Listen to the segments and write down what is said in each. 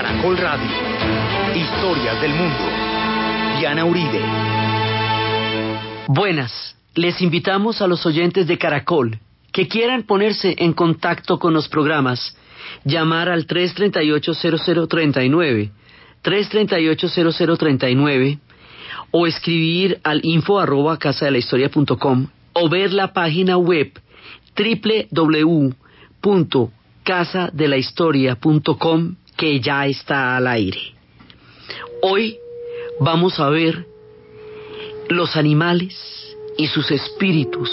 Caracol Radio. Historias del mundo. Diana Uribe. Buenas. Les invitamos a los oyentes de Caracol que quieran ponerse en contacto con los programas, llamar al 338-0039, 338-0039 o escribir al info arroba casadelahistoria.com o ver la página web www.casadelahistoria.com que ya está al aire. Hoy vamos a ver los animales y sus espíritus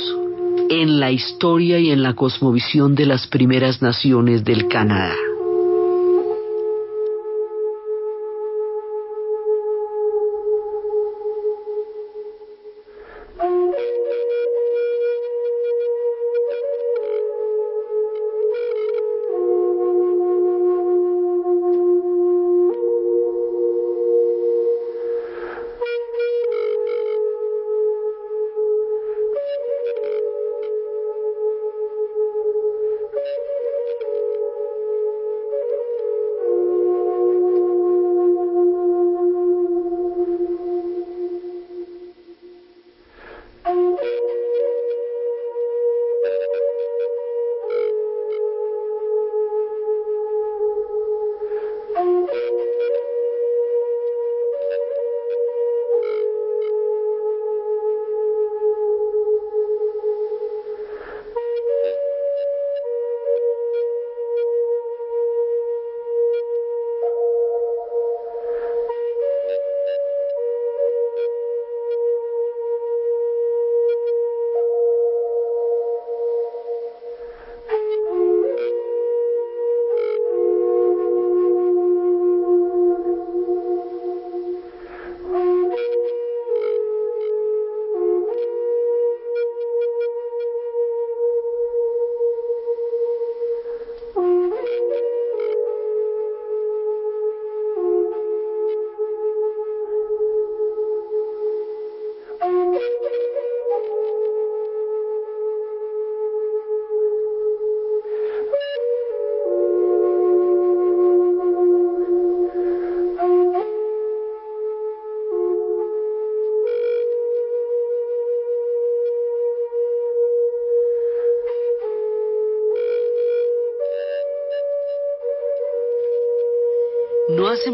en la historia y en la cosmovisión de las primeras naciones del Canadá.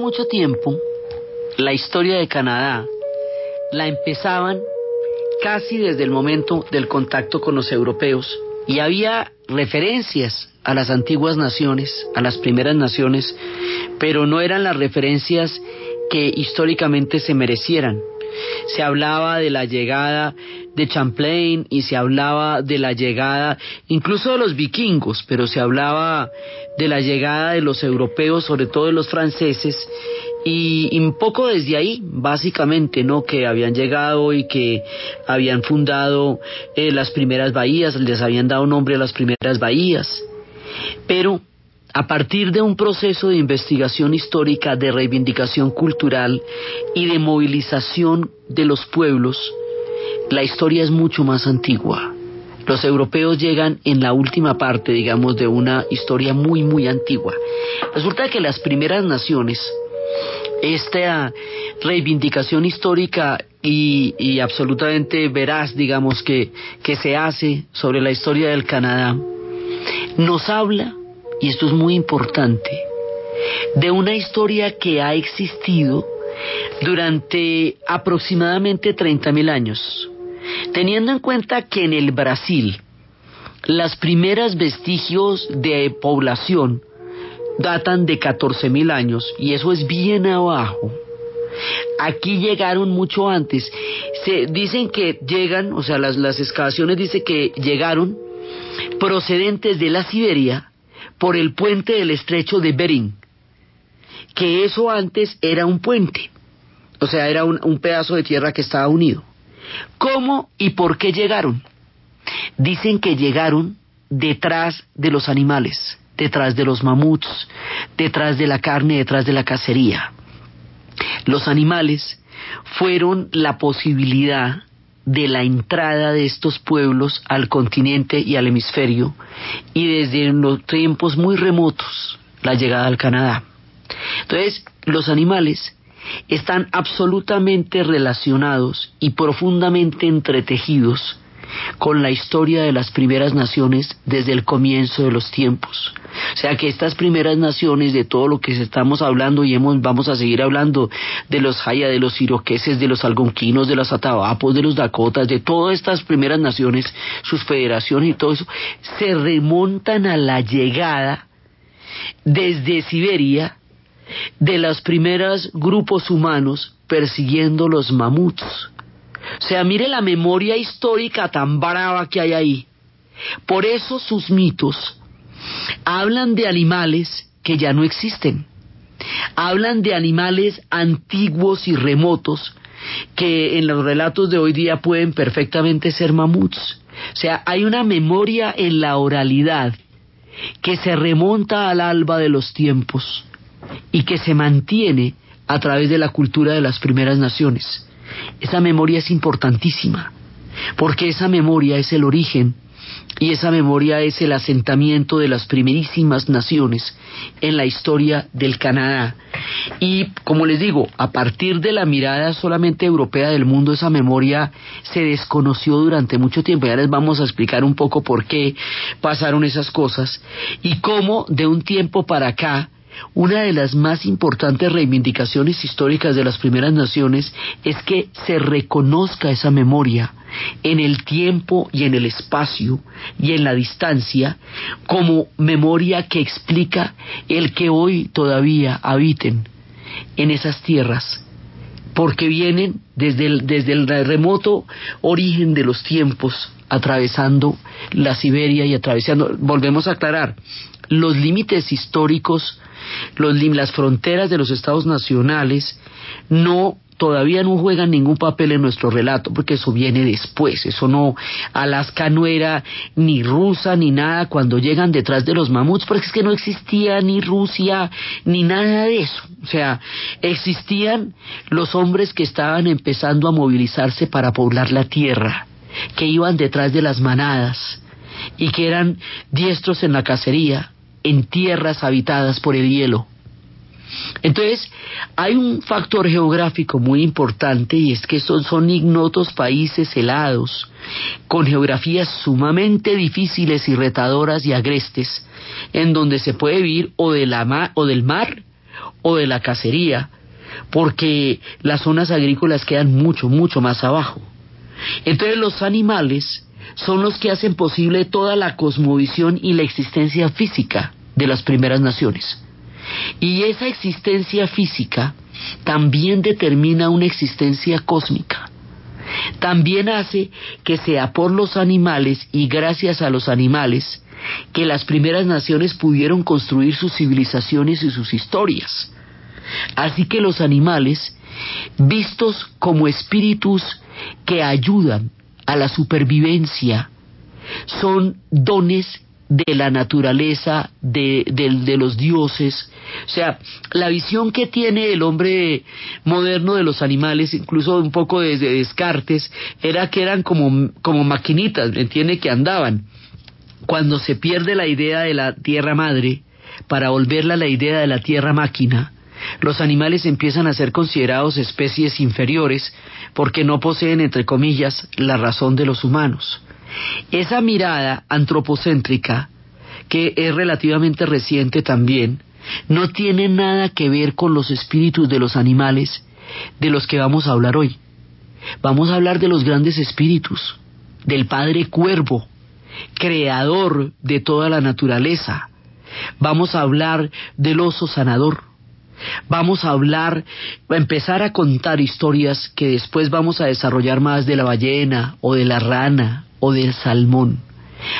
Mucho tiempo, la historia de Canadá la empezaban casi desde el momento del contacto con los europeos y había referencias a las antiguas naciones, a las primeras naciones, pero no eran las referencias que históricamente se merecieran. Se hablaba de la llegada de Champlain y se hablaba de la llegada incluso de los vikingos, pero se hablaba de la llegada de los europeos, sobre todo de los franceses, y, un poco desde ahí, básicamente, ¿no? Que habían llegado y que habían fundado eh, las primeras bahías, les habían dado nombre a las primeras bahías. Pero a partir de un proceso de investigación histórica, de reivindicación cultural y de movilización de los pueblos, la historia es mucho más antigua. Los europeos llegan en la última parte, digamos, de una historia muy, muy antigua. Resulta que las primeras naciones, esta reivindicación histórica y, absolutamente veraz, digamos, que, que se hace sobre la historia del Canadá, nos habla, y esto es muy importante, de una historia que ha existido durante aproximadamente 30.000 años. Teniendo en cuenta que en el Brasil las primeras vestigios de población datan de 14.000 años y eso es bien abajo. Aquí llegaron mucho antes. Se dicen que llegan, o sea, las, las excavaciones dicen que llegaron procedentes de la Siberia por el puente del estrecho de Bering, que eso antes era un puente, o sea, era un pedazo de tierra que estaba unido. ¿Cómo y por qué llegaron? Dicen que llegaron detrás de los animales, detrás de los mamuts, detrás de la carne, detrás de la cacería. Los animales fueron la posibilidad de la entrada de estos pueblos al continente y al hemisferio y desde los tiempos muy remotos la llegada al Canadá. Entonces, los animales están absolutamente relacionados y profundamente entretejidos con la historia de las primeras naciones desde el comienzo de los tiempos. O sea que estas primeras naciones, de todo lo que estamos hablando y hemos, vamos a seguir hablando de los Jaya, de los Iroqueses, de los Algonquinos, de los Atavapos, de los Dakotas, de todas estas primeras naciones, sus federaciones y todo eso, se remontan a la llegada desde Siberia de los primeros grupos humanos persiguiendo los mamuts. O sea, mire la memoria histórica tan brava que hay ahí. Por eso sus mitos hablan de animales que ya no existen. Hablan de animales antiguos y remotos que en los relatos de hoy día pueden perfectamente ser mamuts. O sea, hay una memoria en la oralidad que se remonta al alba de los tiempos y que se mantiene a través de la cultura de las primeras naciones. Esa memoria es importantísima, porque esa memoria es el origen y esa memoria es el asentamiento de las primerísimas naciones en la historia del Canadá. Y como les digo, a partir de la mirada solamente europea del mundo, esa memoria se desconoció durante mucho tiempo. Ya les vamos a explicar un poco por qué pasaron esas cosas y cómo de un tiempo para acá una de las más importantes reivindicaciones históricas de las primeras naciones es que se reconozca esa memoria en el tiempo y en el espacio y en la distancia como memoria que explica el que hoy todavía habiten en esas tierras porque vienen desde el, desde el remoto origen de los tiempos atravesando la Siberia y atravesando, volvemos a aclarar, los límites históricos las fronteras de los estados nacionales no todavía no juegan ningún papel en nuestro relato, porque eso viene después, eso no, Alaska no era ni rusa ni nada cuando llegan detrás de los mamuts, porque es que no existía ni Rusia ni nada de eso, o sea, existían los hombres que estaban empezando a movilizarse para poblar la tierra, que iban detrás de las manadas y que eran diestros en la cacería, en tierras habitadas por el hielo. Entonces, hay un factor geográfico muy importante y es que son, son ignotos países helados, con geografías sumamente difíciles y retadoras y agrestes, en donde se puede vivir o, de la o del mar o de la cacería, porque las zonas agrícolas quedan mucho, mucho más abajo. Entonces los animales son los que hacen posible toda la cosmovisión y la existencia física de las primeras naciones. Y esa existencia física también determina una existencia cósmica. También hace que sea por los animales y gracias a los animales que las primeras naciones pudieron construir sus civilizaciones y sus historias. Así que los animales, vistos como espíritus que ayudan a la supervivencia son dones de la naturaleza, de, de, los dioses. O sea, la visión que tiene el hombre moderno de los animales, incluso un poco desde Descartes, era que eran como, como maquinitas, ¿me entiende? Que andaban. Cuando se pierde la idea de la tierra madre, para volverla a la idea de la tierra máquina, los animales empiezan a ser considerados especies inferiores porque no poseen, entre comillas, la razón de los humanos. Esa mirada antropocéntrica, que es relativamente reciente también, no tiene nada que ver con los espíritus de los animales de los que vamos a hablar hoy. Vamos a hablar de los grandes espíritus, del Padre Cuervo, creador de toda la naturaleza. Vamos a hablar del oso sanador, Vamos a hablar, a empezar a contar historias que después vamos a desarrollar más de la ballena o de la rana o del salmón.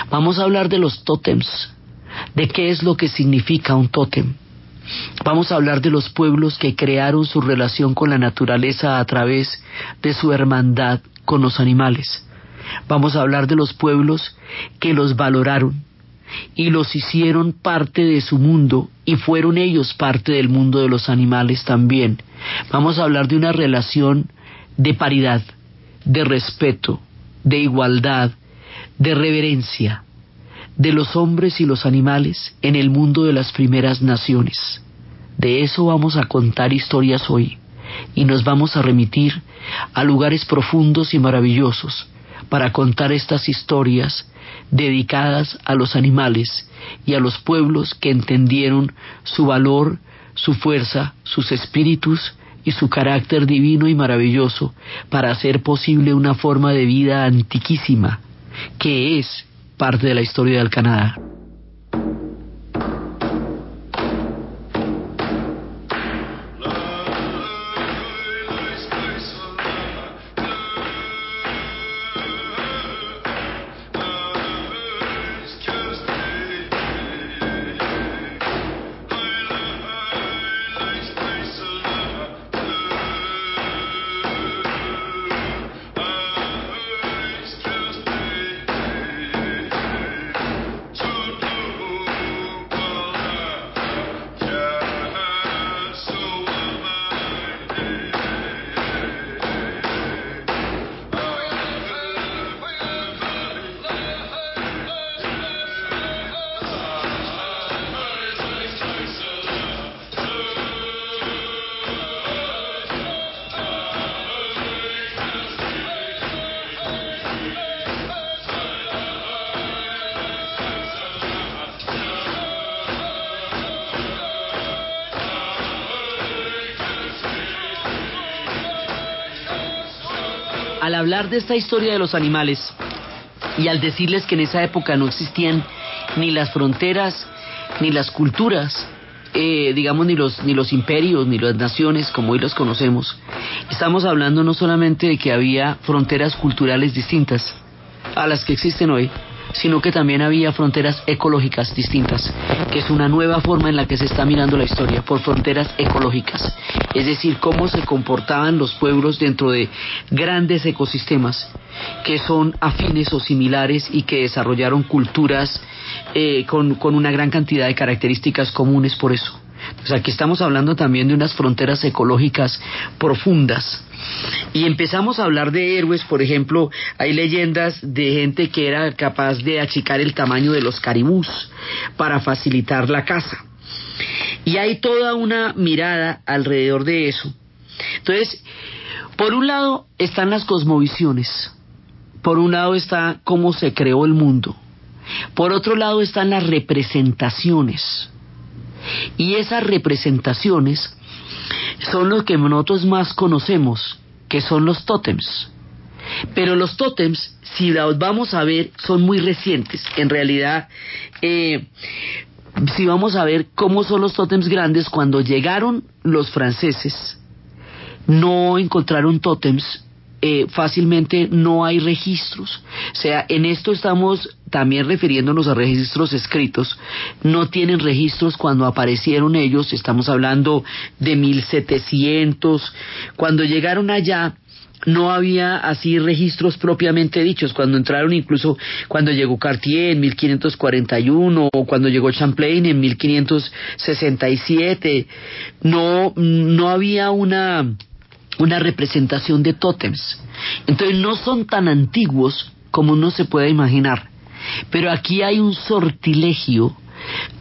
Vamos a hablar de los tótems, de qué es lo que significa un tótem. Vamos a hablar de los pueblos que crearon su relación con la naturaleza a través de su hermandad con los animales. Vamos a hablar de los pueblos que los valoraron, y los hicieron parte de su mundo y fueron ellos parte del mundo de los animales también. Vamos a hablar de una relación de paridad, de respeto, de igualdad, de reverencia de los hombres y los animales en el mundo de las primeras naciones, De eso vamos a contar historias hoy y nos vamos a remitir a lugares profundos y maravillosos para contar estas historias dedicadas a los animales y a los pueblos que entendieron su valor, su fuerza, sus espíritus y su carácter divino y maravilloso para hacer posible una forma de vida antiquísima que es parte de la historia del Canadá. Hablar de esta historia de los animales y al decirles que en esa época no existían ni las fronteras ni las culturas, eh, digamos, ni los, ni los imperios, ni las naciones como hoy los conocemos, estamos hablando no solamente de que había fronteras culturales distintas a las que existen hoy, sino que también había fronteras ecológicas distintas, que es una nueva forma en la que se está mirando la historia, por fronteras ecológicas, es decir, cómo se comportaban los pueblos dentro de grandes ecosistemas que son afines o similares y que desarrollaron culturas eh, con, con una gran cantidad de características comunes por eso. Sea, aquí estamos hablando también de unas fronteras ecológicas profundas. Y empezamos a hablar de héroes, por ejemplo, hay leyendas de gente que era capaz de achicar el tamaño de los caribús para facilitar la caza. Y hay toda una mirada alrededor de eso. Entonces, por un lado están las cosmovisiones, por un lado está cómo se creó el mundo, por otro lado están las representaciones. Y esas representaciones son los que nosotros más conocemos, que son los tótems. Pero los tótems, si los vamos a ver, son muy recientes. En realidad, eh, si vamos a ver cómo son los tótems grandes, cuando llegaron los franceses, no encontraron tótems eh, fácilmente no hay registros. O sea, en esto estamos también refiriéndonos a registros escritos. No tienen registros cuando aparecieron ellos, estamos hablando de 1700. Cuando llegaron allá, no había así registros propiamente dichos. Cuando entraron, incluso cuando llegó Cartier en 1541 o cuando llegó Champlain en 1567, no, no había una una representación de tótems. Entonces no son tan antiguos como uno se puede imaginar. Pero aquí hay un sortilegio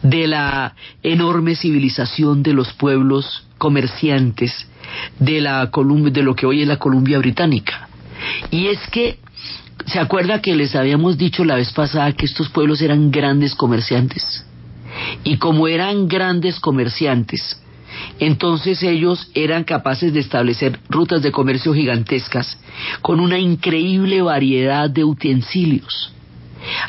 de la enorme civilización de los pueblos comerciantes de la de lo que hoy es la Columbia Británica. Y es que ¿se acuerda que les habíamos dicho la vez pasada que estos pueblos eran grandes comerciantes? Y como eran grandes comerciantes, entonces ellos eran capaces de establecer rutas de comercio gigantescas con una increíble variedad de utensilios.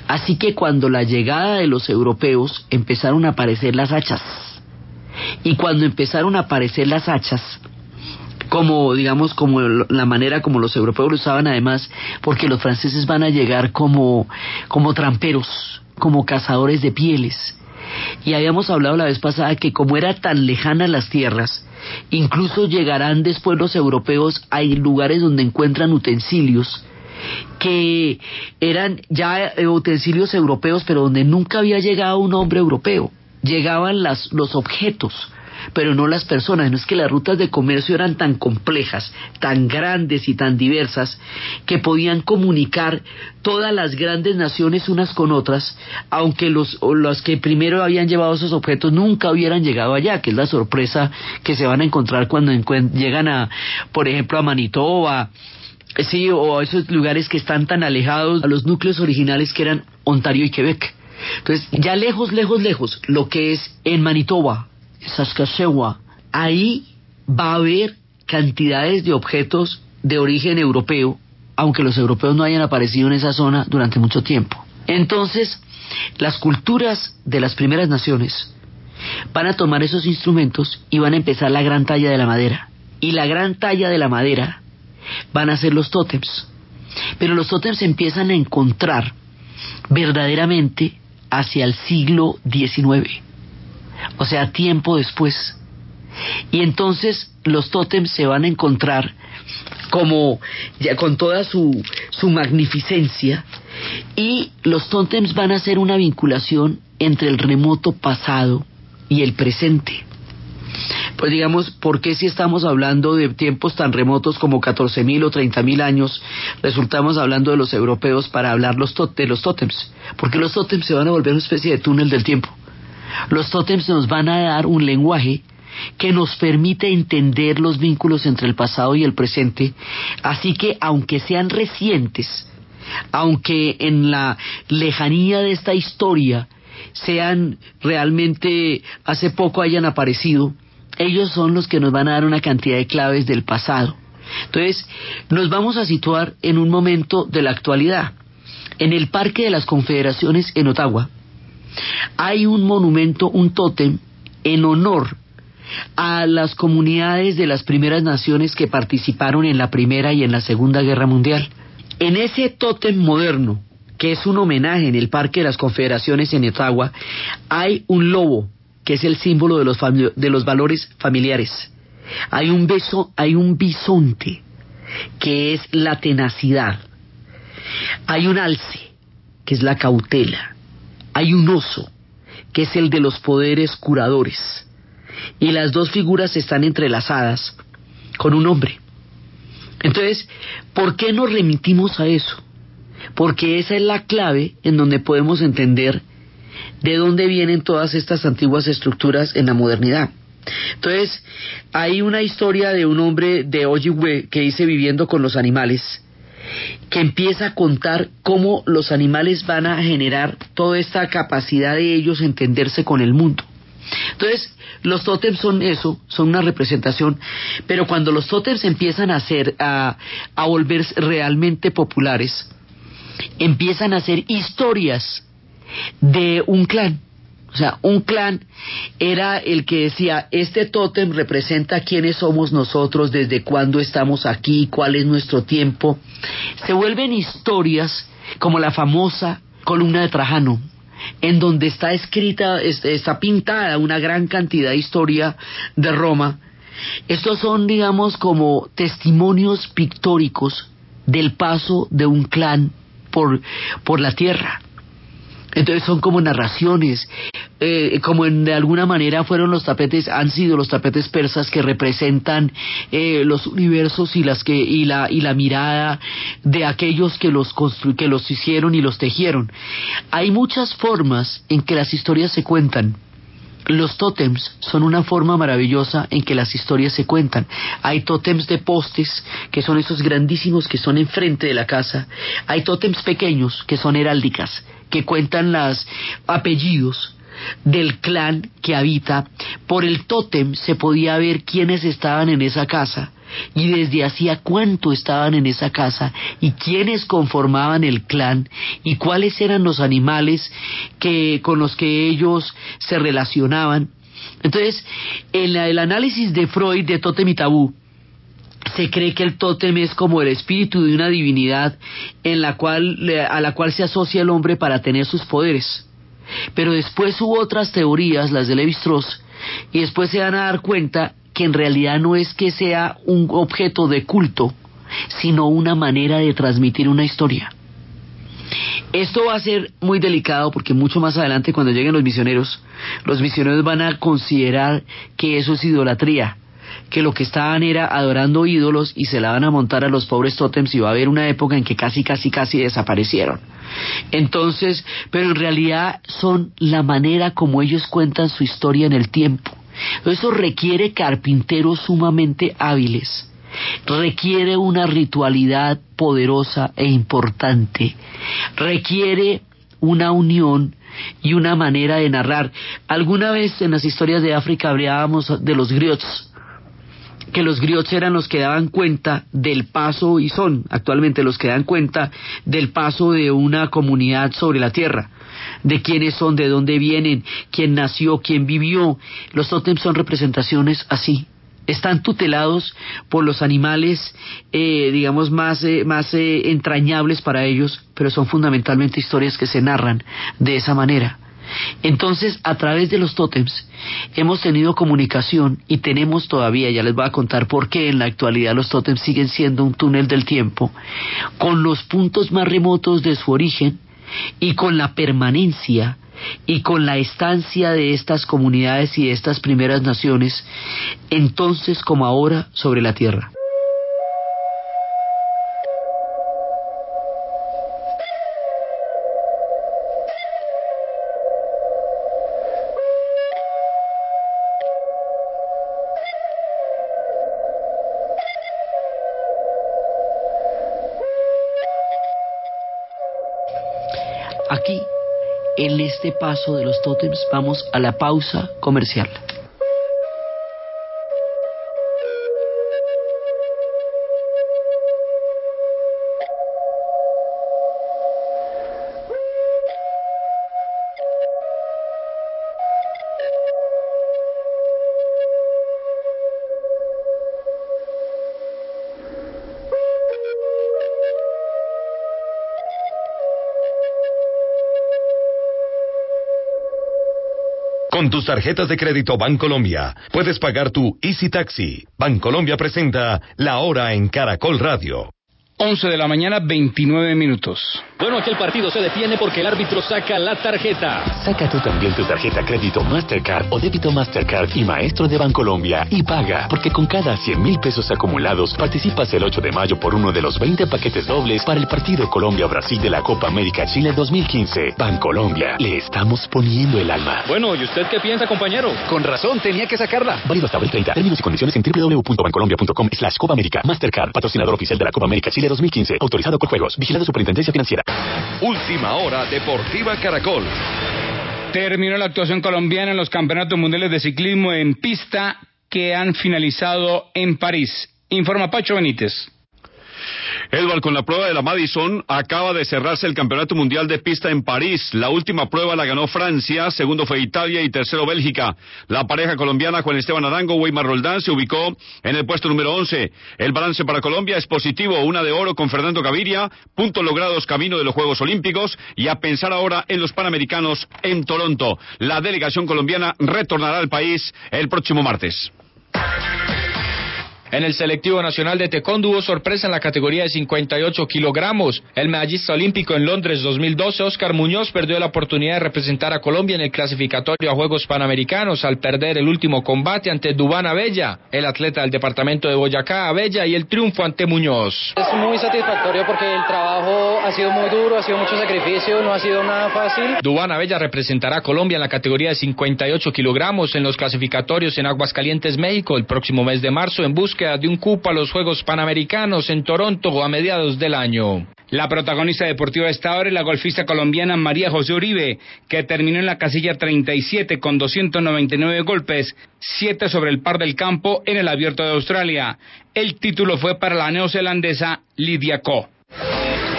Así que cuando la llegada de los europeos empezaron a aparecer las hachas, y cuando empezaron a aparecer las hachas, como digamos como la manera como los europeos lo usaban además porque los franceses van a llegar como como tramperos como cazadores de pieles y habíamos hablado la vez pasada que como era tan lejana las tierras, incluso llegarán después los europeos a lugares donde encuentran utensilios que eran ya eh, utensilios europeos, pero donde nunca había llegado un hombre europeo. Llegaban las, los objetos, pero no las personas. No es que las rutas de comercio eran tan complejas, tan grandes y tan diversas, que podían comunicar todas las grandes naciones unas con otras, aunque los, los que primero habían llevado esos objetos nunca hubieran llegado allá, que es la sorpresa que se van a encontrar cuando llegan a, por ejemplo, a Manitoba, sí, o a esos lugares que están tan alejados a los núcleos originales que eran Ontario y Quebec. Entonces, ya lejos, lejos, lejos, lo que es en Manitoba, Saskatchewan, ahí va a haber cantidades de objetos de origen europeo, aunque los europeos no hayan aparecido en esa zona durante mucho tiempo. Entonces, las culturas de las primeras naciones van a tomar esos instrumentos y van a empezar la gran talla de la madera. Y la gran talla de la madera van a ser los tótems. Pero los tótems empiezan a encontrar verdaderamente hacia el siglo XIX, o sea, tiempo después. Y entonces los tótems se van a encontrar como ya con toda su, su magnificencia y los tótems van a ser una vinculación entre el remoto pasado y el presente. Pues digamos, ¿por qué si estamos hablando de tiempos tan remotos como 14.000 o 30.000 años, resultamos hablando de los europeos para hablar los de los tótems? Porque los tótems se van a volver una especie de túnel del tiempo. Los tótems nos van a dar un lenguaje que nos permite entender los vínculos entre el pasado y el presente, así que aunque sean recientes, aunque en la lejanía de esta historia sean realmente hace poco hayan aparecido, ellos son los que nos van a dar una cantidad de claves del pasado. Entonces, nos vamos a situar en un momento de la actualidad. En el Parque de las Confederaciones en Ottawa hay un monumento, un tótem, en honor a las comunidades de las primeras naciones que participaron en la Primera y en la Segunda Guerra Mundial. En ese tótem moderno, que es un homenaje en el Parque de las Confederaciones en Ottawa, hay un lobo que es el símbolo de los, de los valores familiares. Hay un beso, hay un bisonte, que es la tenacidad. Hay un alce, que es la cautela. Hay un oso, que es el de los poderes curadores. Y las dos figuras están entrelazadas con un hombre. Entonces, ¿por qué nos remitimos a eso? Porque esa es la clave en donde podemos entender de dónde vienen todas estas antiguas estructuras en la modernidad. Entonces, hay una historia de un hombre de Ojibwe que dice viviendo con los animales, que empieza a contar cómo los animales van a generar toda esta capacidad de ellos entenderse con el mundo. Entonces, los tótems son eso, son una representación, pero cuando los tótems empiezan a ser, a, a volverse realmente populares, empiezan a ser historias de un clan. O sea, un clan era el que decía, este tótem representa quiénes somos nosotros, desde cuándo estamos aquí, cuál es nuestro tiempo. Se vuelven historias como la famosa columna de Trajano, en donde está escrita, está pintada una gran cantidad de historia de Roma. Estos son, digamos, como testimonios pictóricos del paso de un clan por, por la tierra. Entonces son como narraciones, eh, como en, de alguna manera fueron los tapetes, han sido los tapetes persas que representan eh, los universos y las que y la y la mirada de aquellos que los que los hicieron y los tejieron. Hay muchas formas en que las historias se cuentan. Los tótems son una forma maravillosa en que las historias se cuentan. Hay tótems de postes, que son esos grandísimos que son enfrente de la casa. Hay tótems pequeños, que son heráldicas, que cuentan los apellidos del clan que habita. Por el tótem se podía ver quiénes estaban en esa casa y desde hacía cuánto estaban en esa casa y quiénes conformaban el clan y cuáles eran los animales que con los que ellos se relacionaban. Entonces, en el análisis de Freud de Tótem y Tabú, se cree que el tótem es como el espíritu de una divinidad en la cual, a la cual se asocia el hombre para tener sus poderes. Pero después hubo otras teorías, las de Levi Strauss, y después se van a dar cuenta que en realidad no es que sea un objeto de culto, sino una manera de transmitir una historia. Esto va a ser muy delicado porque mucho más adelante cuando lleguen los misioneros, los misioneros van a considerar que eso es idolatría, que lo que estaban era adorando ídolos y se la van a montar a los pobres tótems y va a haber una época en que casi, casi, casi desaparecieron. Entonces, pero en realidad son la manera como ellos cuentan su historia en el tiempo. Eso requiere carpinteros sumamente hábiles requiere una ritualidad poderosa e importante, requiere una unión y una manera de narrar. Alguna vez en las historias de África hablábamos de los griots, que los griots eran los que daban cuenta del paso, y son actualmente los que dan cuenta del paso de una comunidad sobre la tierra, de quiénes son, de dónde vienen, quién nació, quién vivió. Los tótems son representaciones así, están tutelados por los animales, eh, digamos, más, eh, más eh, entrañables para ellos, pero son fundamentalmente historias que se narran de esa manera. Entonces, a través de los tótems hemos tenido comunicación y tenemos todavía, ya les voy a contar por qué en la actualidad los tótems siguen siendo un túnel del tiempo, con los puntos más remotos de su origen y con la permanencia y con la estancia de estas comunidades y de estas primeras naciones, entonces como ahora sobre la tierra. Este paso de los tótems vamos a la pausa comercial. Tus tarjetas de crédito Bancolombia puedes pagar tu Easy Taxi. Bancolombia presenta La Hora en Caracol Radio. 11 de la mañana, 29 minutos. Bueno, aquel partido se detiene porque el árbitro saca la tarjeta. Saca tú también tu tarjeta crédito Mastercard o débito Mastercard y Maestro de Bancolombia y paga, porque con cada 100 mil pesos acumulados participas el 8 de mayo por uno de los 20 paquetes dobles para el partido Colombia-Brasil de la Copa América Chile 2015. Bancolombia, le estamos poniendo el alma. Bueno, ¿y usted qué piensa, compañero? Con razón, tenía que sacarla. Válido hasta el 30. Términos y condiciones en www.bancolombia.com slash Copa América. Mastercard, patrocinador oficial de la Copa América Chile 2015. Autorizado por juegos. Vigilado Superintendencia Financiera. Última hora Deportiva Caracol. Terminó la actuación colombiana en los campeonatos mundiales de ciclismo en pista que han finalizado en París. Informa Pacho Benítez. Edward, con la prueba de la Madison acaba de cerrarse el Campeonato Mundial de Pista en París. La última prueba la ganó Francia, segundo fue Italia y tercero Bélgica. La pareja colombiana Juan Esteban Arango, Weimar Roldán se ubicó en el puesto número 11. El balance para Colombia es positivo, una de oro con Fernando Gaviria, puntos logrados camino de los Juegos Olímpicos y a pensar ahora en los Panamericanos en Toronto. La delegación colombiana retornará al país el próximo martes. En el selectivo nacional de taekwondo hubo sorpresa en la categoría de 58 kilogramos. El medallista olímpico en Londres 2012, Oscar Muñoz, perdió la oportunidad de representar a Colombia en el clasificatorio a Juegos Panamericanos al perder el último combate ante Dubán Abella, el atleta del departamento de Boyacá, Abella, y el triunfo ante Muñoz. Es muy satisfactorio porque el trabajo ha sido muy duro, ha sido mucho sacrificio, no ha sido nada fácil. Dubán Abella representará a Colombia en la categoría de 58 kilogramos en los clasificatorios en Aguascalientes, México, el próximo mes de marzo en búsqueda de un cupo a los Juegos Panamericanos en Toronto a mediados del año. La protagonista deportiva de esta hora es la golfista colombiana María José Uribe, que terminó en la casilla 37 con 299 golpes, 7 sobre el par del campo en el Abierto de Australia. El título fue para la neozelandesa Lidia Ko.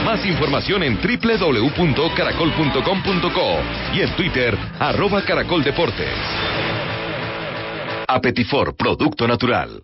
Más información en www.caracol.com.co y en Twitter, arroba caracoldeportes. Apetifor, producto natural.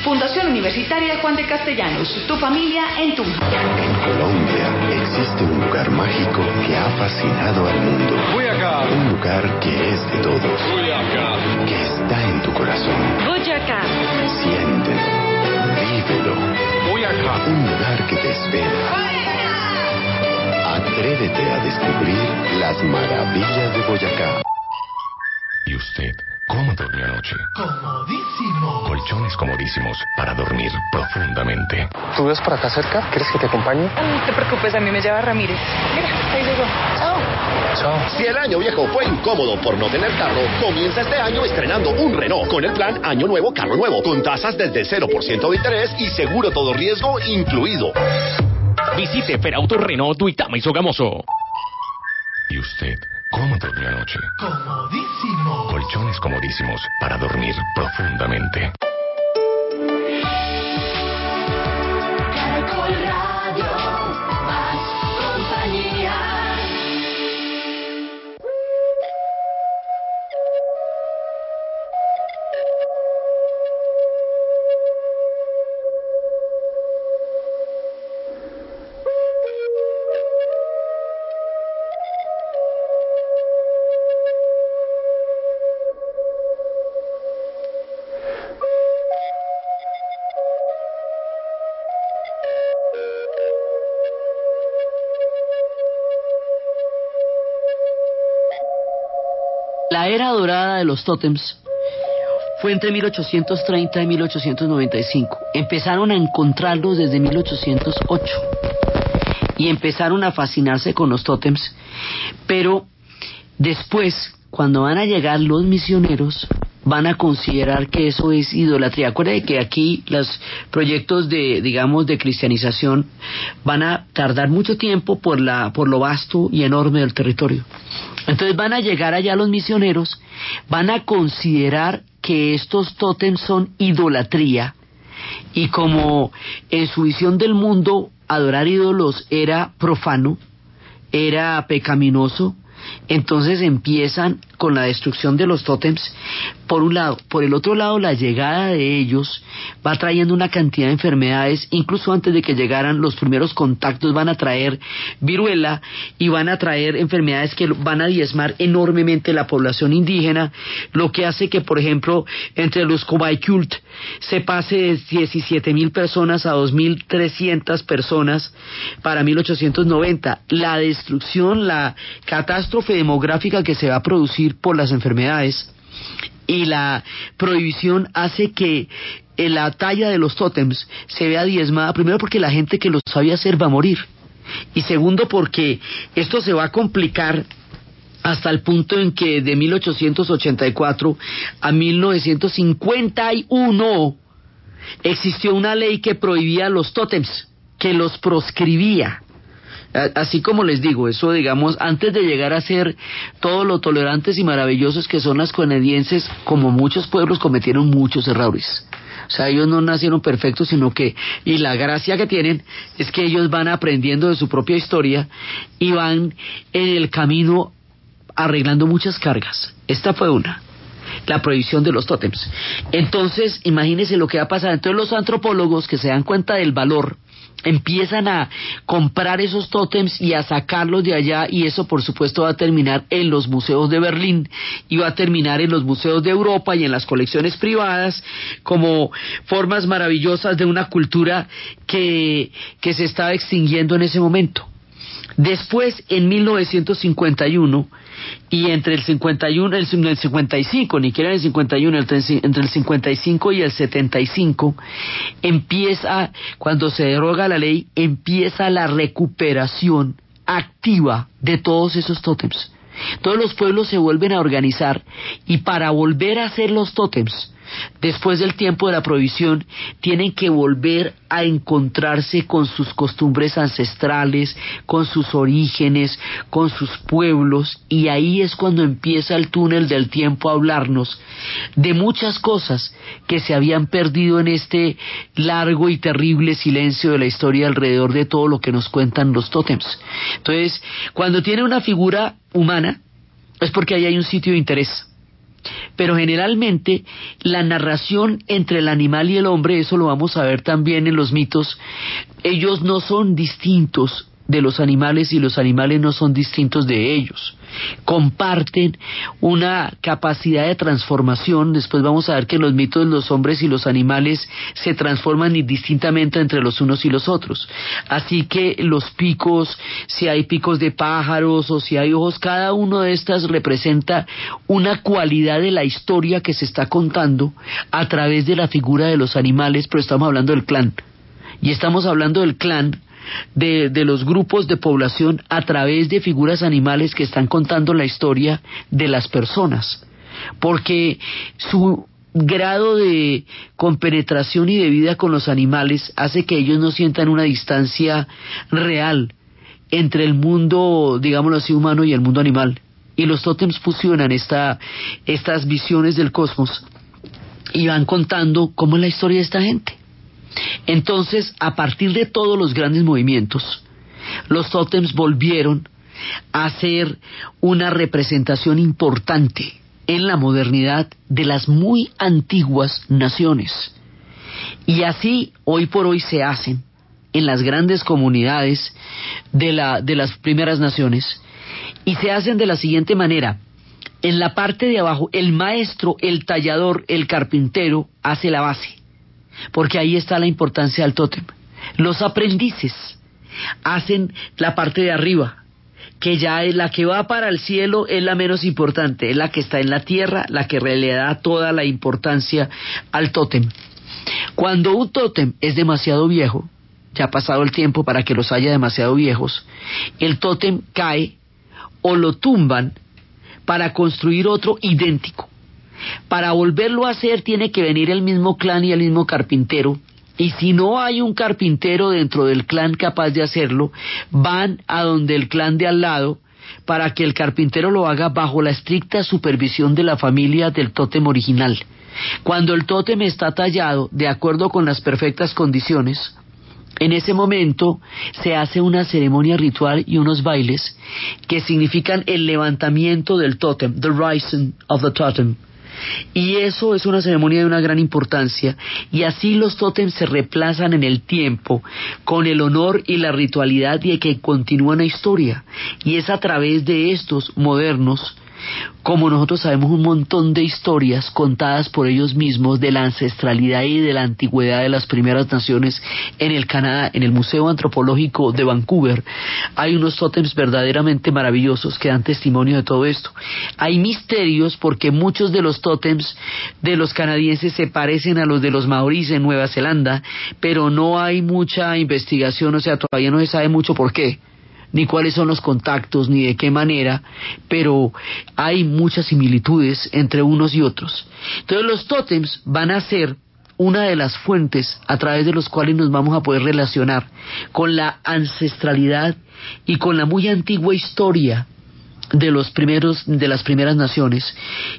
Fundación Universitaria Juan de Castellanos. Tu familia en Tunja. En Colombia existe un lugar mágico que ha fascinado al mundo. Boyacá. Un lugar que es de todos. Boyacá. Que está en tu corazón. Boyacá. Siéntelo. Vívelo. Boyacá. Un lugar que te espera. Atrévete a descubrir las maravillas de Boyacá. ¿Y usted cómo durmió anoche? Comodísimo. Colchones comodísimos para dormir profundamente. ¿Tú ves por acá cerca? ¿Quieres que te acompañe? No te preocupes, a mí me lleva Ramírez. Mira, ahí llegó. Chao. Chao. Si el año viejo fue incómodo por no tener carro, comienza este año estrenando un Renault con el plan Año Nuevo, Carro Nuevo, con tasas desde 0% de interés y seguro todo riesgo incluido. Visite Ferauto Renault Duitama y Sogamoso. ¿Y usted cómo durmió anoche? Comodísimo. Colchones comodísimos para dormir profundamente. La era dorada de los tótems fue entre 1830 y 1895. Empezaron a encontrarlos desde 1808 y empezaron a fascinarse con los tótems, pero después, cuando van a llegar los misioneros, van a considerar que eso es idolatría. Acuérdense que aquí los proyectos de, digamos, de cristianización van a tardar mucho tiempo por la, por lo vasto y enorme del territorio. Entonces van a llegar allá los misioneros, van a considerar que estos tótems son idolatría. Y como en su visión del mundo adorar ídolos era profano, era pecaminoso, entonces empiezan con la destrucción de los tótems, por un lado. Por el otro lado, la llegada de ellos va trayendo una cantidad de enfermedades, incluso antes de que llegaran los primeros contactos van a traer viruela y van a traer enfermedades que van a diezmar enormemente la población indígena, lo que hace que, por ejemplo, entre los Cult se pase de 17 mil personas a 2.300 personas para 1890. La destrucción, la catástrofe demográfica que se va a producir por las enfermedades y la prohibición hace que en la talla de los tótems se vea diezmada, primero porque la gente que los sabía hacer va a morir y segundo porque esto se va a complicar hasta el punto en que de 1884 a 1951 existió una ley que prohibía los tótems, que los proscribía. Así como les digo, eso digamos, antes de llegar a ser todo lo tolerantes y maravillosos que son las canadienses, como muchos pueblos cometieron muchos errores. O sea, ellos no nacieron perfectos, sino que, y la gracia que tienen es que ellos van aprendiendo de su propia historia y van en el camino arreglando muchas cargas. Esta fue una la prohibición de los tótems. Entonces, imagínense lo que va a pasar. Entonces los antropólogos que se dan cuenta del valor empiezan a comprar esos tótems y a sacarlos de allá y eso por supuesto va a terminar en los museos de Berlín y va a terminar en los museos de Europa y en las colecciones privadas como formas maravillosas de una cultura que, que se estaba extinguiendo en ese momento. Después, en 1951, y entre el 51 el, el 55, ni siquiera el 51, entre, entre el 55 y el 75, empieza, cuando se deroga la ley, empieza la recuperación activa de todos esos tótems. Todos los pueblos se vuelven a organizar y para volver a hacer los tótems, después del tiempo de la prohibición, tienen que volver a encontrarse con sus costumbres ancestrales, con sus orígenes, con sus pueblos, y ahí es cuando empieza el túnel del tiempo a hablarnos de muchas cosas que se habían perdido en este largo y terrible silencio de la historia alrededor de todo lo que nos cuentan los tótems. Entonces, cuando tiene una figura humana, es porque ahí hay un sitio de interés pero generalmente la narración entre el animal y el hombre, eso lo vamos a ver también en los mitos, ellos no son distintos de los animales y los animales no son distintos de ellos. Comparten una capacidad de transformación. Después vamos a ver que los mitos los hombres y los animales se transforman indistintamente entre los unos y los otros. Así que los picos, si hay picos de pájaros o si hay ojos, cada uno de estas representa una cualidad de la historia que se está contando a través de la figura de los animales, pero estamos hablando del clan. Y estamos hablando del clan de, los grupos de población a través de figuras animales que están contando la historia de las personas. Porque su grado de compenetración y de vida con los animales hace que ellos no sientan una distancia real entre el mundo, digámoslo así, humano y el mundo animal. Y los tótems fusionan esta, estas visiones del cosmos y van contando cómo es la historia de esta gente. Entonces, a partir de todos los grandes movimientos, los tótems volvieron a ser una representación importante en la modernidad de las muy antiguas naciones. Y así hoy por hoy se hacen en las grandes comunidades de, la, de las primeras naciones y se hacen de la siguiente manera. En la parte de abajo, el maestro, el tallador, el carpintero hace la base porque ahí está la importancia del tótem. Los aprendices hacen la parte de arriba, que ya es la que va para el cielo, es la menos importante, es la que está en la tierra, la que le da toda la importancia al tótem. Cuando un tótem es demasiado viejo, ya ha pasado el tiempo para que los haya demasiado viejos, el tótem cae o lo tumban para construir otro idéntico. Para volverlo a hacer tiene que venir el mismo clan y el mismo carpintero. Y si no hay un carpintero dentro del clan capaz de hacerlo, van a donde el clan de al lado para que el carpintero lo haga bajo la estricta supervisión de la familia del tótem original. Cuando el tótem está tallado de acuerdo con las perfectas condiciones, en ese momento se hace una ceremonia ritual y unos bailes que significan el levantamiento del tótem, the rising of the totem. Y eso es una ceremonia de una gran importancia. Y así los tótems se reemplazan en el tiempo con el honor y la ritualidad de que continúa la historia. Y es a través de estos modernos como nosotros sabemos un montón de historias contadas por ellos mismos de la ancestralidad y de la antigüedad de las primeras naciones en el Canadá, en el Museo Antropológico de Vancouver, hay unos tótems verdaderamente maravillosos que dan testimonio de todo esto. Hay misterios porque muchos de los tótems de los canadienses se parecen a los de los maoríes en Nueva Zelanda, pero no hay mucha investigación, o sea, todavía no se sabe mucho por qué ni cuáles son los contactos, ni de qué manera, pero hay muchas similitudes entre unos y otros. Entonces los tótems van a ser una de las fuentes a través de los cuales nos vamos a poder relacionar con la ancestralidad y con la muy antigua historia de los primeros de las primeras naciones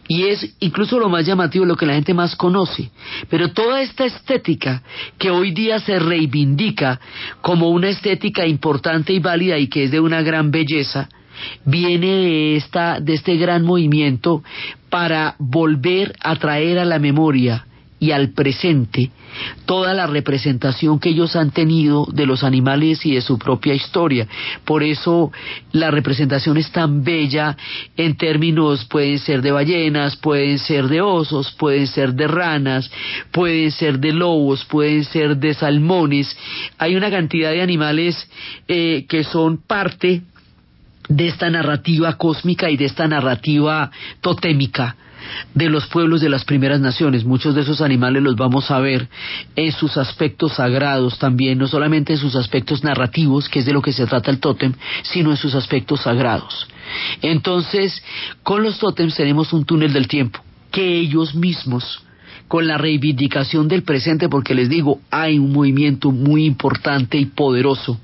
y es incluso lo más llamativo lo que la gente más conoce. Pero toda esta estética que hoy día se reivindica como una estética importante y válida y que es de una gran belleza viene de esta de este gran movimiento para volver a traer a la memoria y al presente toda la representación que ellos han tenido de los animales y de su propia historia. Por eso la representación es tan bella en términos, pueden ser de ballenas, pueden ser de osos, pueden ser de ranas, pueden ser de lobos, pueden ser de salmones. Hay una cantidad de animales eh, que son parte de esta narrativa cósmica y de esta narrativa totémica de los pueblos de las primeras naciones. Muchos de esos animales los vamos a ver en sus aspectos sagrados también, no solamente en sus aspectos narrativos, que es de lo que se trata el tótem, sino en sus aspectos sagrados. Entonces, con los tótems tenemos un túnel del tiempo, que ellos mismos con la reivindicación del presente, porque les digo, hay un movimiento muy importante y poderoso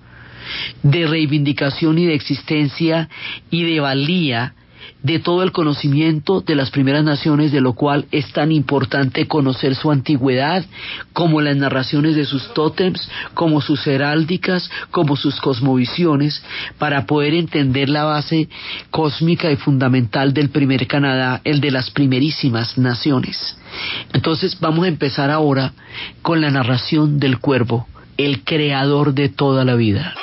de reivindicación y de existencia y de valía de todo el conocimiento de las primeras naciones, de lo cual es tan importante conocer su antigüedad, como las narraciones de sus tótems, como sus heráldicas, como sus cosmovisiones, para poder entender la base cósmica y fundamental del primer Canadá, el de las primerísimas naciones. Entonces vamos a empezar ahora con la narración del cuervo, el creador de toda la vida.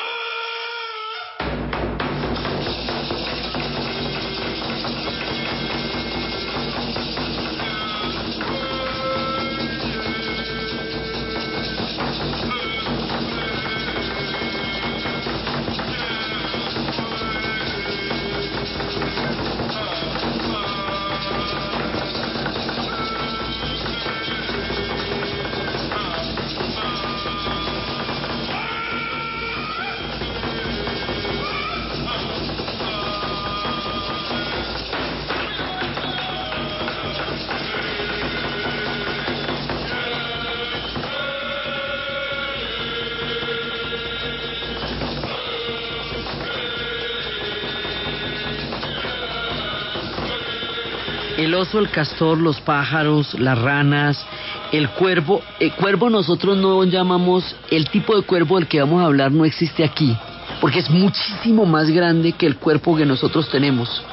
El castor, los pájaros, las ranas, el cuervo. El cuervo nosotros no llamamos, el tipo de cuervo del que vamos a hablar no existe aquí, porque es muchísimo más grande que el cuerpo que nosotros tenemos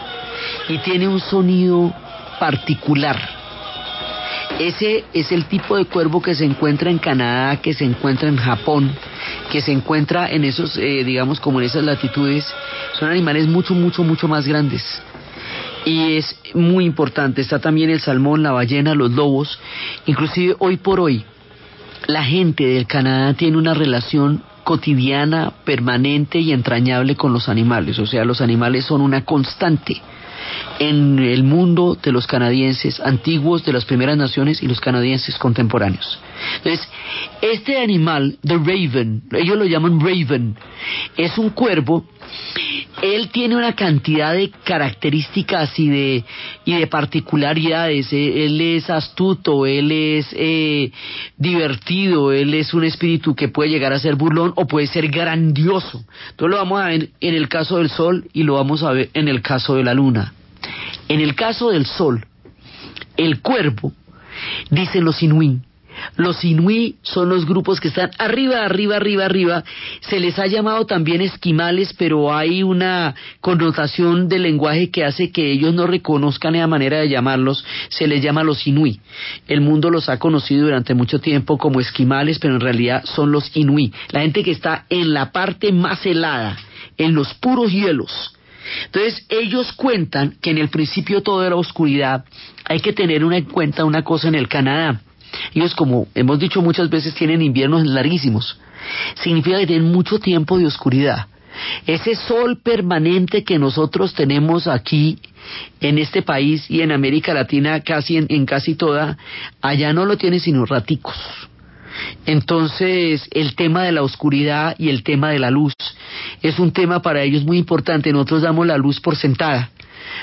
y tiene un sonido particular. Ese es el tipo de cuervo que se encuentra en Canadá, que se encuentra en Japón, que se encuentra en esos, eh, digamos, como en esas latitudes. Son animales mucho, mucho, mucho más grandes y es muy importante. Está también el salmón, la ballena, los lobos. Inclusive hoy por hoy, la gente del Canadá tiene una relación cotidiana, permanente y entrañable con los animales. O sea, los animales son una constante en el mundo de los canadienses antiguos, de las primeras naciones y los canadienses contemporáneos. Entonces, este animal, the raven, ellos lo llaman raven, es un cuervo él tiene una cantidad de características y de, y de particularidades. Él es astuto, él es eh, divertido, él es un espíritu que puede llegar a ser burlón o puede ser grandioso. Entonces lo vamos a ver en el caso del Sol y lo vamos a ver en el caso de la Luna. En el caso del Sol, el cuervo, dicen los inuit, los inuí son los grupos que están arriba, arriba, arriba, arriba. Se les ha llamado también esquimales, pero hay una connotación del lenguaje que hace que ellos no reconozcan la manera de llamarlos. Se les llama los inuí. El mundo los ha conocido durante mucho tiempo como esquimales, pero en realidad son los inuí. La gente que está en la parte más helada, en los puros hielos. Entonces ellos cuentan que en el principio todo era oscuridad. Hay que tener en cuenta una cosa en el Canadá ellos, como hemos dicho muchas veces, tienen inviernos larguísimos. Significa que tienen mucho tiempo de oscuridad. Ese sol permanente que nosotros tenemos aquí en este país y en América Latina, casi en, casi toda, allá no lo tienen sino raticos. Entonces, el tema de la oscuridad y el tema de la luz es un tema para ellos muy importante. Nosotros damos la luz por sentada.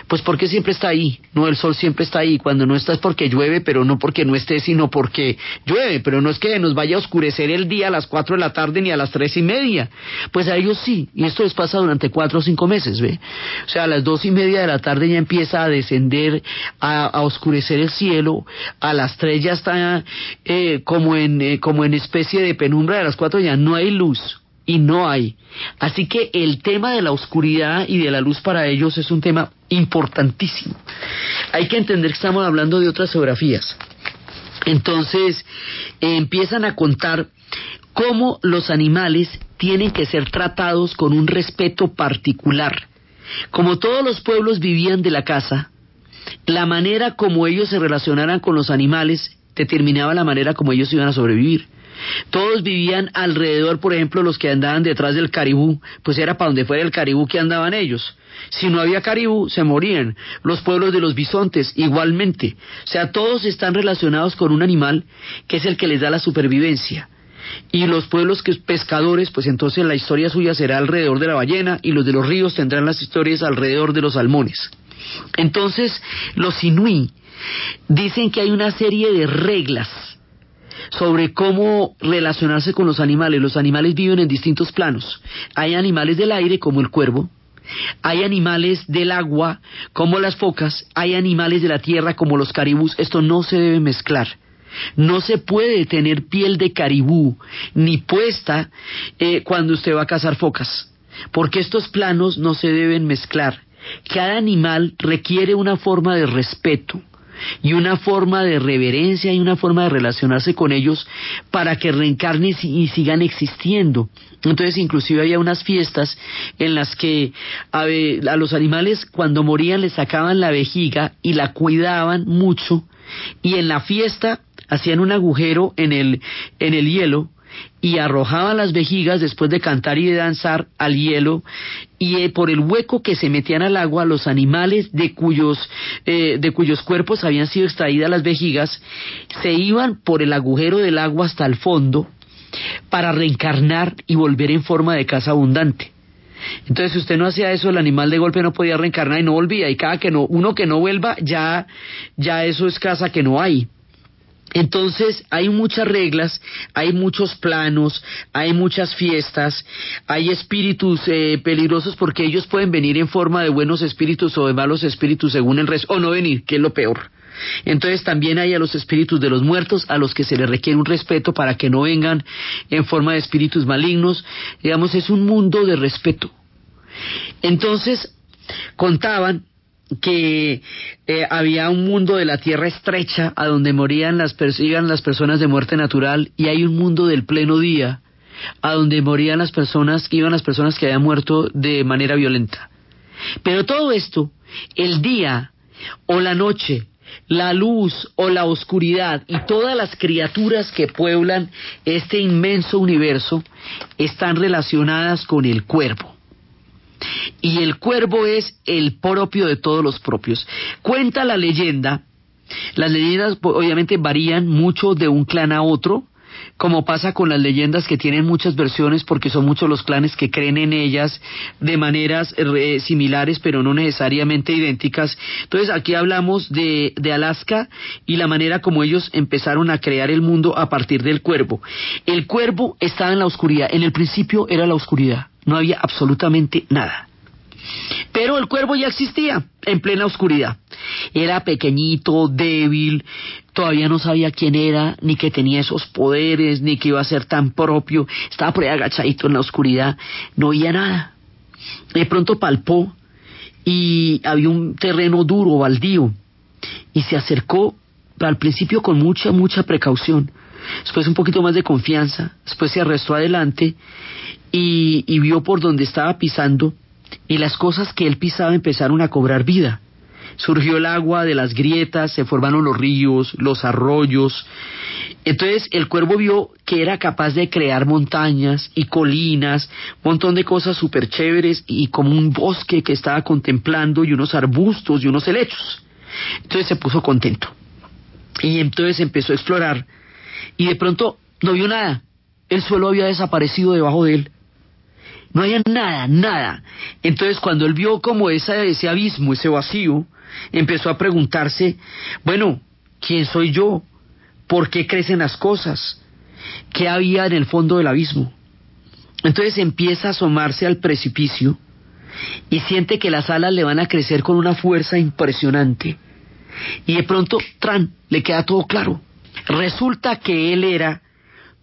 Pues porque siempre está ahí, no el sol siempre está ahí, cuando no está es porque llueve, pero no porque no esté, sino porque llueve, pero no es que nos vaya a oscurecer el día a las cuatro de la tarde ni a las tres y media, pues a ellos sí, y esto les pasa durante cuatro o cinco meses, ¿ve? O sea, a las dos y media de la tarde ya empieza a descender, a, oscurecer el cielo, a las tres ya está eh, como, en, eh, como en especie de penumbra, a las cuatro ya no hay luz, y no hay. Así que el tema de la oscuridad y de la luz para ellos es un tema importantísimo. Hay que entender que estamos hablando de otras geografías. Entonces empiezan a contar cómo los animales tienen que ser tratados con un respeto particular. Como todos los pueblos vivían de la caza, la manera como ellos se relacionaran con los animales determinaba la manera como ellos iban a sobrevivir. Todos vivían alrededor, por ejemplo, los que andaban detrás del caribú, pues era para donde fuera el caribú que andaban ellos. Si no había caribú, se morían. Los pueblos de los bisontes, igualmente. O sea, todos están relacionados con un animal que es el que les da la supervivencia. Y los pueblos que pescadores, pues entonces la historia suya será alrededor de la ballena y los de los ríos tendrán las historias alrededor de los salmones. Entonces, los inuí dicen que hay una serie de reglas sobre cómo relacionarse con los animales. Los animales viven en distintos planos. Hay animales del aire como el cuervo, hay animales del agua como las focas, hay animales de la tierra como los caribús. Esto no se debe mezclar. No se puede tener piel de caribú ni puesta eh, cuando usted va a cazar focas, porque estos planos no se deben mezclar. Cada animal requiere una forma de respeto y una forma de reverencia y una forma de relacionarse con ellos para que reencarnen y sigan existiendo. Entonces inclusive había unas fiestas en las que a, a los animales cuando morían les sacaban la vejiga y la cuidaban mucho y en la fiesta hacían un agujero en el, en el hielo y arrojaban las vejigas después de cantar y de danzar al hielo y eh, por el hueco que se metían al agua los animales de cuyos eh, de cuyos cuerpos habían sido extraídas las vejigas se iban por el agujero del agua hasta el fondo para reencarnar y volver en forma de casa abundante. Entonces, si usted no hacía eso, el animal de golpe no podía reencarnar y no volvía. Y cada que no, uno que no vuelva, ya, ya eso es casa que no hay. Entonces hay muchas reglas, hay muchos planos, hay muchas fiestas, hay espíritus eh, peligrosos porque ellos pueden venir en forma de buenos espíritus o de malos espíritus según el resto, o no venir, que es lo peor. Entonces también hay a los espíritus de los muertos a los que se les requiere un respeto para que no vengan en forma de espíritus malignos. Digamos, es un mundo de respeto. Entonces contaban que eh, había un mundo de la tierra estrecha a donde morían las, iban las personas de muerte natural y hay un mundo del pleno día a donde morían las personas, iban las personas que habían muerto de manera violenta. Pero todo esto, el día o la noche, la luz o la oscuridad y todas las criaturas que pueblan este inmenso universo están relacionadas con el cuerpo y el cuervo es el propio de todos los propios. Cuenta la leyenda, las leyendas obviamente varían mucho de un clan a otro, como pasa con las leyendas que tienen muchas versiones porque son muchos los clanes que creen en ellas de maneras eh, similares pero no necesariamente idénticas. Entonces aquí hablamos de Alaska y la manera como ellos empezaron a crear el mundo a partir del cuervo. El cuervo estaba en la oscuridad, en el principio era la oscuridad, no había absolutamente nada. Pero el cuervo ya existía en plena oscuridad. Era pequeñito, débil, todavía no sabía quién era, ni que tenía esos poderes, ni que iba a ser tan propio. Estaba por ahí agachadito en la oscuridad, no oía nada. De pronto palpó y había un terreno duro, baldío, y se acercó al principio con mucha, mucha precaución. Después un poquito más de confianza, después se arrestó adelante y, vio por donde estaba pisando y las cosas que él pisaba empezaron a cobrar vida. Surgió el agua de las grietas, se formaron los ríos, los arroyos. Entonces el cuervo vio que era capaz de crear montañas y colinas, un montón de cosas súper chéveres y como un bosque que estaba contemplando y unos arbustos y unos helechos. Entonces se puso contento. Y entonces empezó a explorar y de pronto no vio nada. El suelo había desaparecido debajo de él no había nada, nada. Entonces cuando él vio como ese, ese abismo, ese vacío, empezó a preguntarse, bueno, ¿quién soy yo? ¿Por qué crecen las cosas? ¿Qué había en el fondo del abismo? Entonces empieza a asomarse al precipicio y siente que las alas le van a crecer con una fuerza impresionante. Y de pronto, tran, le queda todo claro. Resulta que él era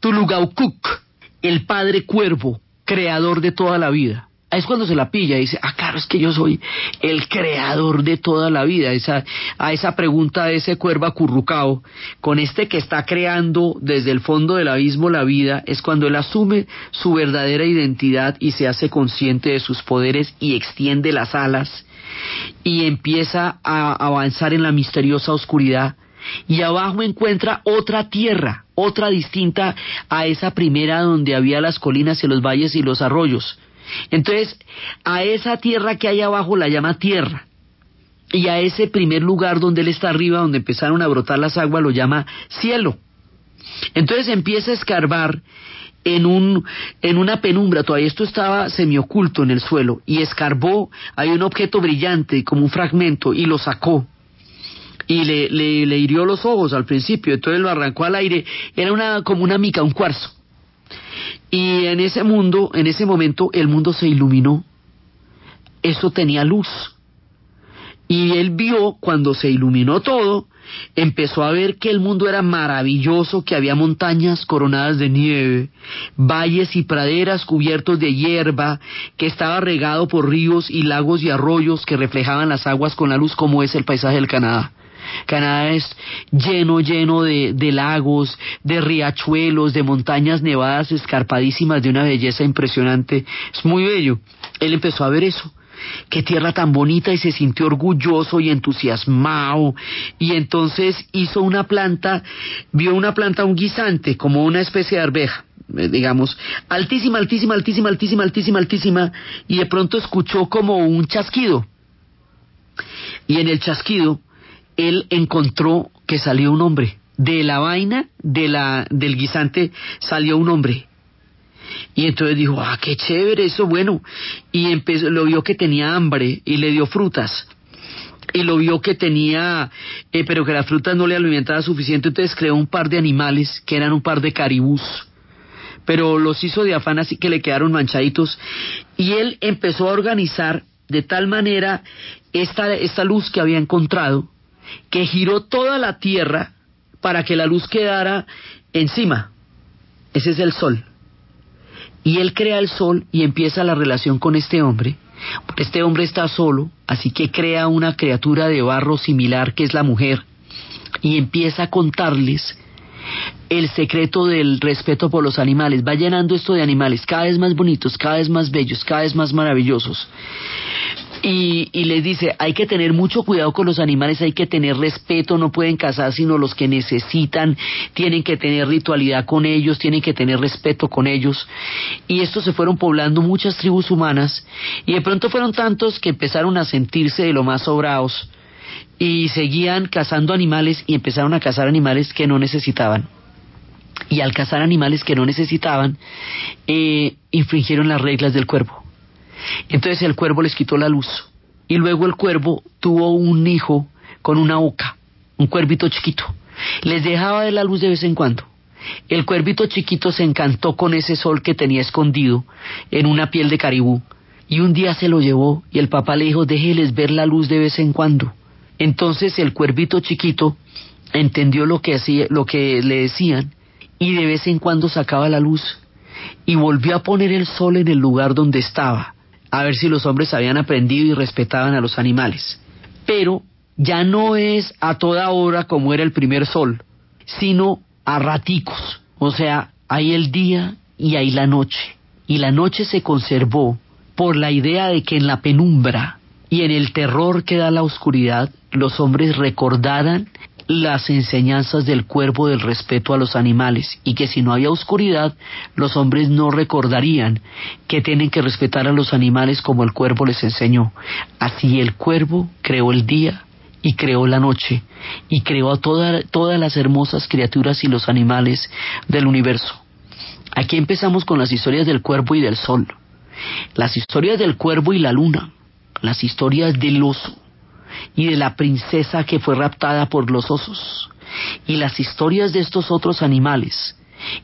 Tulugaukuk, el padre cuervo, creador de toda la vida. es cuando se la pilla y dice, ah, claro, es que yo soy el creador de toda la vida. Esa, a esa pregunta de ese cuervo acurrucado, con este que está creando desde el fondo del abismo la vida, es cuando él asume su verdadera identidad y se hace consciente de sus poderes y extiende las alas y empieza a avanzar en la misteriosa oscuridad y abajo encuentra otra tierra, otra distinta a esa primera donde había las colinas y los valles y los arroyos. Entonces, a esa tierra que hay abajo la llama tierra. Y a ese primer lugar donde él está arriba, donde empezaron a brotar las aguas, lo llama cielo. Entonces empieza a escarbar en, un, en una penumbra, todavía esto estaba semioculto en el suelo, y escarbó, hay un objeto brillante, como un fragmento, y lo sacó y le, le, le, hirió los ojos al principio, entonces lo arrancó al aire, era una, como una mica, un cuarzo. Y en ese mundo, en ese momento, el mundo se iluminó. Eso tenía luz. Y él vio, cuando se iluminó todo, empezó a ver que el mundo era maravilloso, que había montañas coronadas de nieve, valles y praderas cubiertos de hierba, que estaba regado por ríos y lagos y arroyos que reflejaban las aguas con la luz como es el paisaje del Canadá. Canadá es lleno, lleno de, lagos, de riachuelos, de montañas nevadas escarpadísimas de una belleza impresionante. Es muy bello. Él empezó a ver eso. Qué tierra tan bonita y se sintió orgulloso y entusiasmado. Y entonces hizo una planta, vio una planta, un guisante, como una especie de arveja digamos, altísima, altísima, altísima, altísima, altísima, altísima, y de pronto escuchó como un chasquido. Y en el chasquido él encontró que salió un hombre. De la vaina de la, del guisante salió un hombre. Y entonces dijo, ah, qué chévere, eso bueno. Y empezó, lo vio que tenía hambre y le dio frutas. Y lo vio que tenía, eh, pero que la fruta no le alimentaba suficiente, entonces creó un par de animales que eran un par de caribús. Pero los hizo de afán así que le quedaron manchaditos. Y él empezó a organizar de tal manera esta, esta luz que había encontrado, que giró toda la tierra para que la luz quedara encima. Ese es el sol. Y él crea el sol y empieza la relación con este hombre. Este hombre está solo, así que crea una criatura de barro similar que es la mujer y empieza a contarles el secreto del respeto por los animales. Va llenando esto de animales cada vez más bonitos, cada vez más bellos, cada vez más maravillosos y, y les dice, hay que tener mucho cuidado con los animales, hay que tener respeto, no pueden cazar sino los que necesitan, tienen que tener ritualidad con ellos, tienen que tener respeto con ellos. Y estos se fueron poblando muchas tribus humanas y de pronto fueron tantos que empezaron a sentirse de lo más sobrados y seguían cazando animales y empezaron a cazar animales que no necesitaban. Y al cazar animales que no necesitaban, eh, infringieron las reglas del cuervo entonces el cuervo les quitó la luz. Y luego el cuervo tuvo un hijo con una oca, un cuervito chiquito. Les dejaba de la luz de vez en cuando. El cuervito chiquito se encantó con ese sol que tenía escondido en una piel de caribú. Y un día se lo llevó y el papá le dijo, déjeles ver la luz de vez en cuando. Entonces el cuervito chiquito entendió lo que, hacía, lo que le decían y de vez en cuando sacaba la luz y volvió a poner el sol en el lugar donde estaba a ver si los hombres habían aprendido y respetaban a los animales. Pero ya no es a toda hora como era el primer sol, sino a raticos, o sea, hay el día y hay la noche. Y la noche se conservó por la idea de que en la penumbra y en el terror que da la oscuridad, los hombres recordaran las enseñanzas del cuervo del respeto a los animales y que si no había oscuridad, los hombres no recordarían que tienen que respetar a los animales como el cuervo les enseñó. Así el cuervo creó el día y creó la noche y creó a todas las hermosas criaturas y los animales del universo. Aquí empezamos con las historias del cuervo y del sol, las historias del cuervo y la luna, las historias del oso, y de la princesa que fue raptada por los osos, y las historias de estos otros animales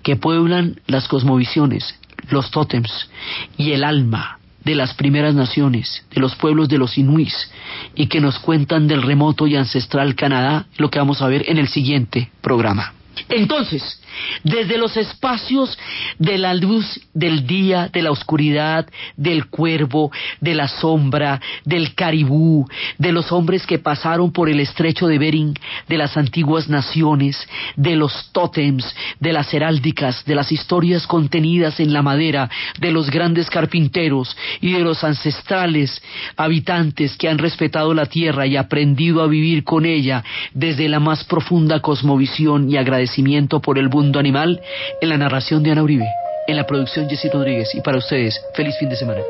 que pueblan las cosmovisiones, los tótems y el alma de las primeras naciones, de los pueblos de los inuits, y que nos cuentan del remoto y ancestral Canadá, lo que vamos a ver en el siguiente programa. Entonces, desde los espacios de la luz del día, de la oscuridad, del cuervo, de la sombra, del caribú, de los hombres que pasaron por el estrecho de Bering, de las antiguas naciones, de los tótems, de las heráldicas, de las historias contenidas en la madera, de los grandes carpinteros y de los ancestrales habitantes que han respetado la tierra y aprendido a vivir con ella desde la más profunda cosmovisión y agradecimiento por el mundo animal, en la narración de Ana Uribe, en la producción Jessy Rodríguez y para ustedes, feliz fin de semana.